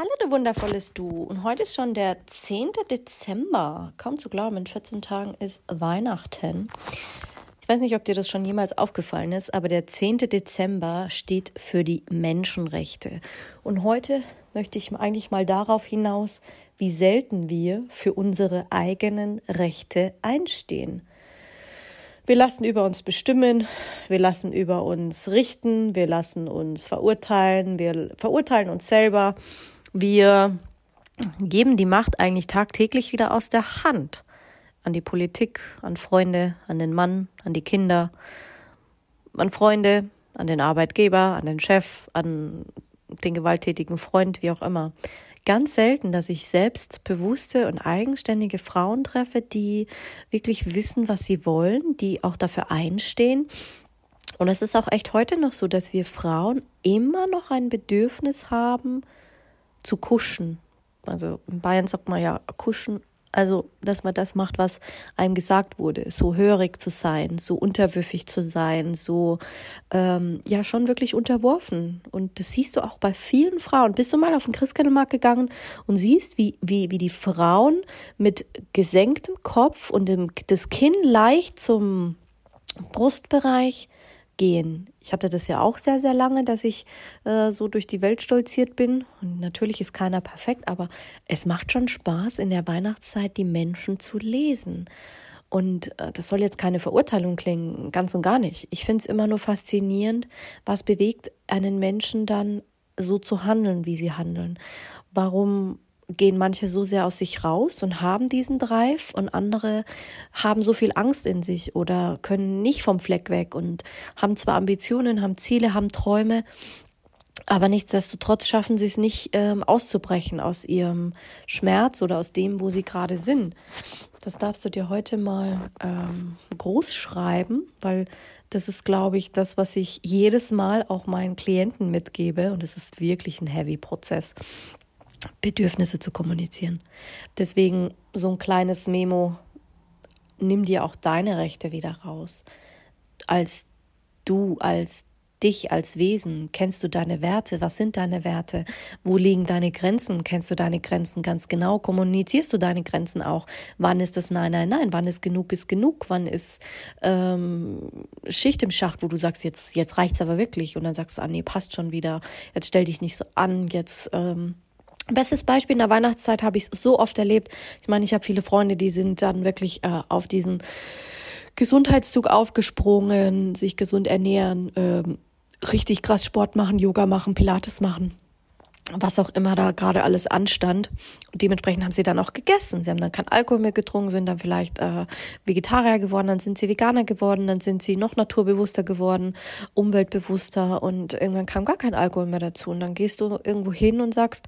Hallo, du wundervolles Du. Und heute ist schon der 10. Dezember. Kaum zu glauben, in 14 Tagen ist Weihnachten. Ich weiß nicht, ob dir das schon jemals aufgefallen ist, aber der 10. Dezember steht für die Menschenrechte. Und heute möchte ich eigentlich mal darauf hinaus, wie selten wir für unsere eigenen Rechte einstehen. Wir lassen über uns bestimmen, wir lassen über uns richten, wir lassen uns verurteilen, wir verurteilen uns selber wir geben die Macht eigentlich tagtäglich wieder aus der Hand an die Politik, an Freunde, an den Mann, an die Kinder, an Freunde, an den Arbeitgeber, an den Chef, an den gewalttätigen Freund, wie auch immer. Ganz selten, dass ich selbstbewusste und eigenständige Frauen treffe, die wirklich wissen, was sie wollen, die auch dafür einstehen. Und es ist auch echt heute noch so, dass wir Frauen immer noch ein Bedürfnis haben, zu kuschen. Also in Bayern sagt man ja kuschen, also dass man das macht, was einem gesagt wurde, so hörig zu sein, so unterwürfig zu sein, so ähm, ja schon wirklich unterworfen. Und das siehst du auch bei vielen Frauen. Bist du mal auf den Christkindlmarkt gegangen und siehst, wie, wie, wie die Frauen mit gesenktem Kopf und dem, das Kinn leicht zum Brustbereich gehen. Ich hatte das ja auch sehr, sehr lange, dass ich äh, so durch die Welt stolziert bin. Und natürlich ist keiner perfekt, aber es macht schon Spaß, in der Weihnachtszeit die Menschen zu lesen. Und äh, das soll jetzt keine Verurteilung klingen, ganz und gar nicht. Ich finde es immer nur faszinierend, was bewegt einen Menschen dann so zu handeln, wie sie handeln. Warum gehen manche so sehr aus sich raus und haben diesen Drive und andere haben so viel Angst in sich oder können nicht vom Fleck weg und haben zwar Ambitionen, haben Ziele, haben Träume, aber nichtsdestotrotz schaffen sie es nicht ähm, auszubrechen aus ihrem Schmerz oder aus dem, wo sie gerade sind. Das darfst du dir heute mal ähm, groß schreiben, weil das ist, glaube ich, das, was ich jedes Mal auch meinen Klienten mitgebe. Und es ist wirklich ein heavy Prozess. Bedürfnisse zu kommunizieren. Deswegen so ein kleines Memo, nimm dir auch deine Rechte wieder raus. Als du, als dich als Wesen? Kennst du deine Werte? Was sind deine Werte? Wo liegen deine Grenzen? Kennst du deine Grenzen ganz genau? Kommunizierst du deine Grenzen auch? Wann ist das Nein, Nein, Nein? Wann ist genug ist genug? Wann ist ähm, Schicht im Schacht, wo du sagst, jetzt, jetzt reicht's aber wirklich? Und dann sagst du, ah nee, passt schon wieder. Jetzt stell dich nicht so an. Jetzt ähm, Bestes Beispiel in der Weihnachtszeit habe ich es so oft erlebt. Ich meine, ich habe viele Freunde, die sind dann wirklich äh, auf diesen Gesundheitszug aufgesprungen, sich gesund ernähren, ähm, richtig krass Sport machen, Yoga machen, Pilates machen, was auch immer da gerade alles anstand. Und dementsprechend haben sie dann auch gegessen. Sie haben dann kein Alkohol mehr getrunken, sind dann vielleicht äh, Vegetarier geworden, dann sind sie Veganer geworden, dann sind sie noch naturbewusster geworden, umweltbewusster und irgendwann kam gar kein Alkohol mehr dazu. Und dann gehst du irgendwo hin und sagst,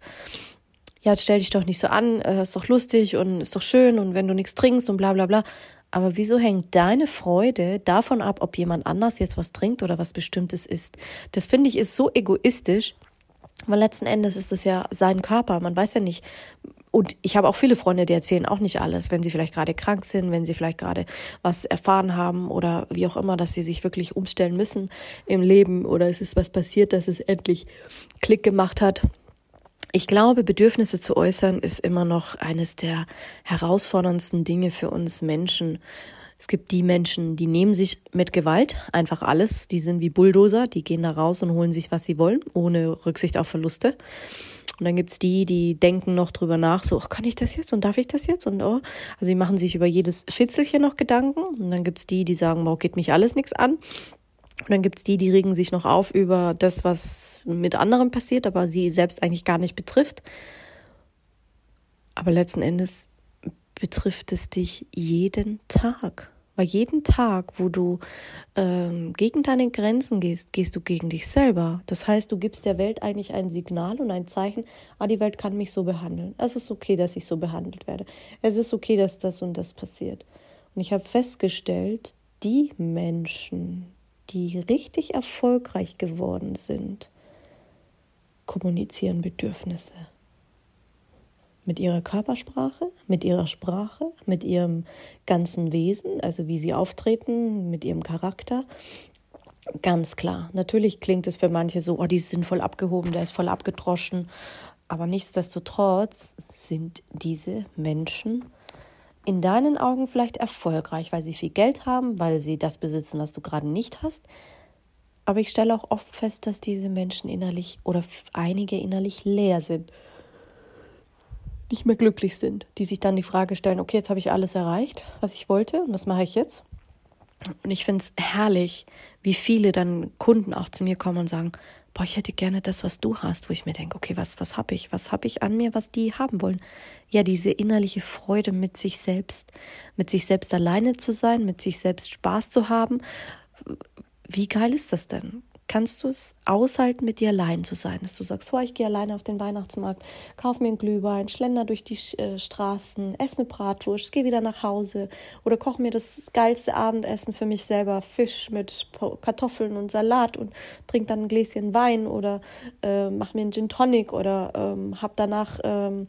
ja, stell dich doch nicht so an, äh, ist doch lustig und ist doch schön und wenn du nichts trinkst und bla bla bla. Aber wieso hängt deine Freude davon ab, ob jemand anders jetzt was trinkt oder was Bestimmtes isst? Das finde ich ist so egoistisch, weil letzten Endes ist es ja sein Körper. Man weiß ja nicht. Und ich habe auch viele Freunde, die erzählen auch nicht alles, wenn sie vielleicht gerade krank sind, wenn sie vielleicht gerade was erfahren haben oder wie auch immer, dass sie sich wirklich umstellen müssen im Leben oder es ist was passiert, dass es endlich Klick gemacht hat ich glaube, Bedürfnisse zu äußern ist immer noch eines der herausforderndsten Dinge für uns Menschen. Es gibt die Menschen, die nehmen sich mit Gewalt einfach alles. Die sind wie Bulldozer, die gehen da raus und holen sich, was sie wollen, ohne Rücksicht auf Verluste. Und dann gibt's die, die denken noch drüber nach, so, oh, kann ich das jetzt und darf ich das jetzt? Und oh, also die machen sich über jedes Fitzelchen noch Gedanken. Und dann gibt's die, die sagen, wow, geht mich alles nichts an. Und dann gibt's die, die regen sich noch auf über das, was mit anderen passiert, aber sie selbst eigentlich gar nicht betrifft. Aber letzten Endes betrifft es dich jeden Tag. Weil jeden Tag, wo du ähm, gegen deine Grenzen gehst, gehst du gegen dich selber. Das heißt, du gibst der Welt eigentlich ein Signal und ein Zeichen, ah, die Welt kann mich so behandeln. Es ist okay, dass ich so behandelt werde. Es ist okay, dass das und das passiert. Und ich habe festgestellt, die Menschen, die richtig erfolgreich geworden sind, kommunizieren Bedürfnisse mit ihrer Körpersprache, mit ihrer Sprache, mit ihrem ganzen Wesen, also wie sie auftreten, mit ihrem Charakter. Ganz klar. Natürlich klingt es für manche so, oh, die sind voll abgehoben, der ist voll abgedroschen. Aber nichtsdestotrotz sind diese Menschen in deinen Augen vielleicht erfolgreich, weil sie viel Geld haben, weil sie das besitzen, was du gerade nicht hast. Aber ich stelle auch oft fest, dass diese Menschen innerlich oder einige innerlich leer sind nicht mehr glücklich sind, die sich dann die Frage stellen, okay, jetzt habe ich alles erreicht, was ich wollte, und was mache ich jetzt? Und ich finde es herrlich, wie viele dann Kunden auch zu mir kommen und sagen, boah, ich hätte gerne das, was du hast, wo ich mir denke, okay, was, was habe ich? Was habe ich an mir, was die haben wollen? Ja, diese innerliche Freude mit sich selbst, mit sich selbst alleine zu sein, mit sich selbst Spaß zu haben. Wie geil ist das denn? Kannst du es aushalten, mit dir allein zu sein. Dass du sagst, oh, ich gehe alleine auf den Weihnachtsmarkt, kauf mir einen Glühwein, schlender durch die äh, Straßen, esse eine Bratwurst, gehe wieder nach Hause oder koche mir das geilste Abendessen für mich selber, Fisch mit Kartoffeln und Salat und trink dann ein Gläschen Wein oder äh, mach mir einen Gin Tonic oder ähm, hab danach ähm,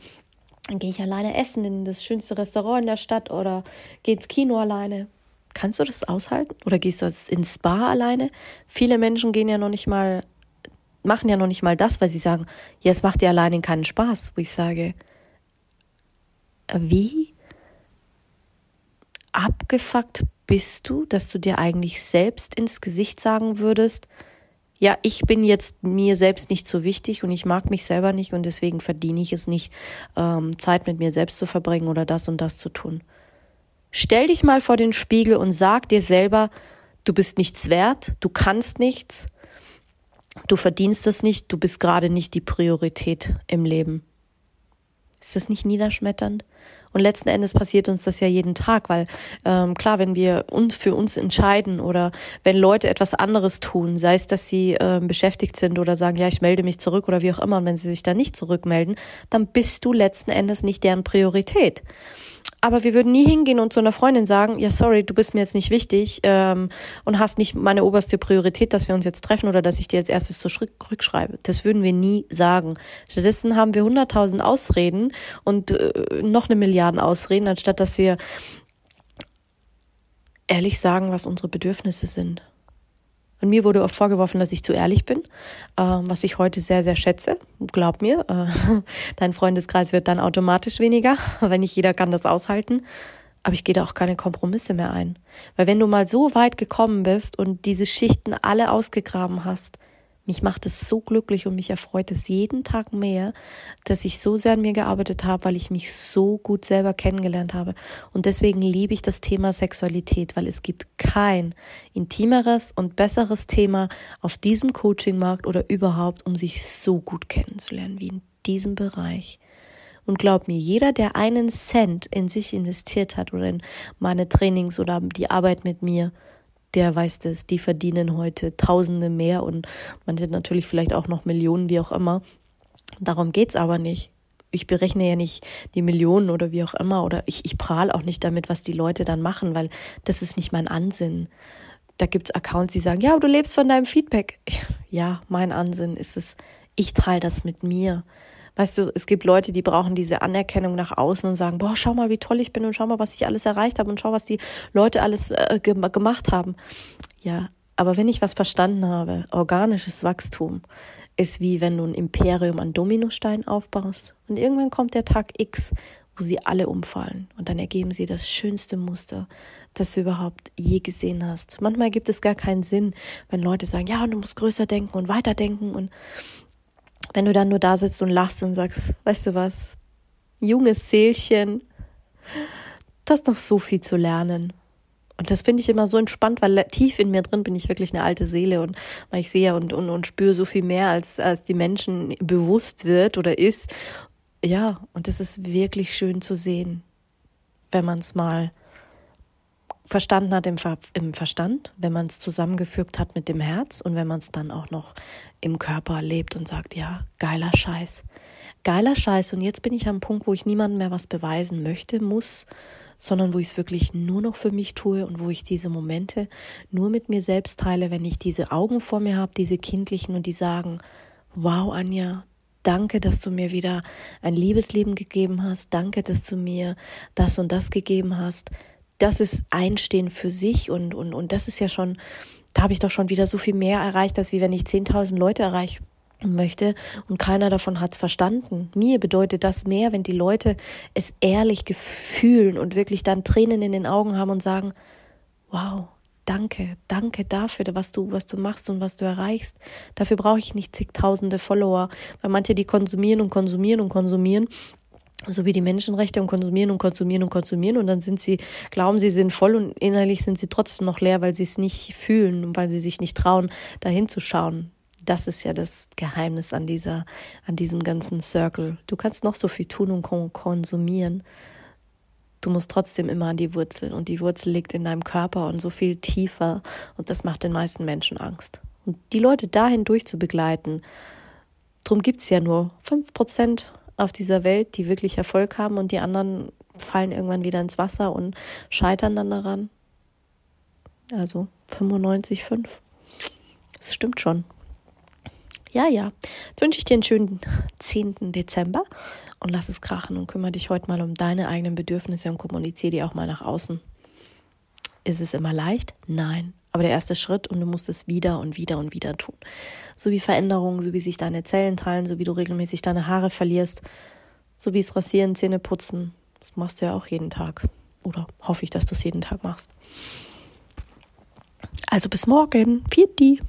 dann gehe ich alleine essen in das schönste Restaurant in der Stadt oder gehe ins Kino alleine. Kannst du das aushalten? Oder gehst du ins Spa alleine? Viele Menschen gehen ja noch nicht mal, machen ja noch nicht mal das, weil sie sagen, ja, es macht dir alleine keinen Spaß. Wo ich sage, wie abgefuckt bist du, dass du dir eigentlich selbst ins Gesicht sagen würdest, ja, ich bin jetzt mir selbst nicht so wichtig und ich mag mich selber nicht und deswegen verdiene ich es nicht, ähm, Zeit mit mir selbst zu verbringen oder das und das zu tun. Stell dich mal vor den Spiegel und sag dir selber, du bist nichts wert, du kannst nichts, du verdienst es nicht, du bist gerade nicht die Priorität im Leben. Ist das nicht niederschmetternd? Und letzten Endes passiert uns das ja jeden Tag, weil ähm, klar, wenn wir uns für uns entscheiden oder wenn Leute etwas anderes tun, sei es, dass sie äh, beschäftigt sind oder sagen, ja, ich melde mich zurück oder wie auch immer, und wenn sie sich da nicht zurückmelden, dann bist du letzten Endes nicht deren Priorität. Aber wir würden nie hingehen und zu einer Freundin sagen, ja, sorry, du bist mir jetzt nicht wichtig ähm, und hast nicht meine oberste Priorität, dass wir uns jetzt treffen oder dass ich dir jetzt erstes zurückschreibe. Das würden wir nie sagen. Stattdessen haben wir hunderttausend Ausreden und äh, noch eine Milliarden Ausreden, anstatt dass wir ehrlich sagen, was unsere Bedürfnisse sind. Und mir wurde oft vorgeworfen, dass ich zu ehrlich bin, äh, was ich heute sehr, sehr schätze. Glaub mir, äh, dein Freundeskreis wird dann automatisch weniger, weil nicht jeder kann das aushalten. Aber ich gehe da auch keine Kompromisse mehr ein. Weil wenn du mal so weit gekommen bist und diese Schichten alle ausgegraben hast, mich macht es so glücklich und mich erfreut es jeden Tag mehr, dass ich so sehr an mir gearbeitet habe, weil ich mich so gut selber kennengelernt habe. Und deswegen liebe ich das Thema Sexualität, weil es gibt kein intimeres und besseres Thema auf diesem Coachingmarkt oder überhaupt, um sich so gut kennenzulernen wie in diesem Bereich. Und glaub mir, jeder, der einen Cent in sich investiert hat oder in meine Trainings oder die Arbeit mit mir, der weiß das, die verdienen heute Tausende mehr und manche natürlich vielleicht auch noch Millionen, wie auch immer. Darum geht's aber nicht. Ich berechne ja nicht die Millionen oder wie auch immer oder ich, ich prahl auch nicht damit, was die Leute dann machen, weil das ist nicht mein Ansinn. Da gibt's Accounts, die sagen, ja, du lebst von deinem Feedback. Ja, mein Ansinn ist es, ich teile das mit mir. Weißt du, es gibt Leute, die brauchen diese Anerkennung nach außen und sagen, boah, schau mal, wie toll ich bin und schau mal, was ich alles erreicht habe und schau, was die Leute alles äh, gemacht haben. Ja, aber wenn ich was verstanden habe, organisches Wachstum ist wie wenn du ein Imperium an Dominosteinen aufbaust und irgendwann kommt der Tag X, wo sie alle umfallen und dann ergeben sie das schönste Muster, das du überhaupt je gesehen hast. Manchmal gibt es gar keinen Sinn, wenn Leute sagen, ja, du musst größer denken und weiter denken und wenn du dann nur da sitzt und lachst und sagst, weißt du was, junges Seelchen, du hast noch so viel zu lernen. Und das finde ich immer so entspannt, weil tief in mir drin bin ich wirklich eine alte Seele und weil ich sehe und, und, und spüre so viel mehr, als, als die Menschen bewusst wird oder ist. Ja, und das ist wirklich schön zu sehen, wenn man es mal verstanden hat im, Ver im Verstand, wenn man es zusammengefügt hat mit dem Herz und wenn man es dann auch noch im Körper lebt und sagt, ja, geiler Scheiß. Geiler Scheiß. Und jetzt bin ich am Punkt, wo ich niemandem mehr was beweisen möchte, muss, sondern wo ich es wirklich nur noch für mich tue und wo ich diese Momente nur mit mir selbst teile, wenn ich diese Augen vor mir habe, diese kindlichen und die sagen, wow, Anja, Danke, dass du mir wieder ein Liebesleben gegeben hast. Danke, dass du mir das und das gegeben hast das ist Einstehen für sich und, und, und das ist ja schon, da habe ich doch schon wieder so viel mehr erreicht, als wie wenn ich 10.000 Leute erreichen möchte und keiner davon hat es verstanden. Mir bedeutet das mehr, wenn die Leute es ehrlich gefühlen und wirklich dann Tränen in den Augen haben und sagen, wow, danke, danke dafür, was du, was du machst und was du erreichst. Dafür brauche ich nicht zigtausende Follower, weil manche die konsumieren und konsumieren und konsumieren so wie die Menschenrechte und konsumieren und konsumieren und konsumieren und dann sind sie, glauben sie sind voll und innerlich sind sie trotzdem noch leer, weil sie es nicht fühlen und weil sie sich nicht trauen, dahin zu schauen. Das ist ja das Geheimnis an dieser, an diesem ganzen Circle. Du kannst noch so viel tun und konsumieren. Du musst trotzdem immer an die Wurzel und die Wurzel liegt in deinem Körper und so viel tiefer und das macht den meisten Menschen Angst. Und die Leute dahin durchzubegleiten, drum gibt's ja nur fünf Prozent auf dieser Welt, die wirklich Erfolg haben und die anderen fallen irgendwann wieder ins Wasser und scheitern dann daran. Also 95,5. Das stimmt schon. Ja, ja. Jetzt wünsche ich dir einen schönen 10. Dezember und lass es krachen und kümmere dich heute mal um deine eigenen Bedürfnisse und kommuniziere die auch mal nach außen. Ist es immer leicht? Nein aber der erste Schritt und du musst es wieder und wieder und wieder tun. So wie Veränderungen, so wie sich deine Zellen teilen, so wie du regelmäßig deine Haare verlierst, so wie es Rasieren, Zähne putzen. Das machst du ja auch jeden Tag. Oder hoffe ich, dass du es jeden Tag machst. Also bis morgen. Viert die.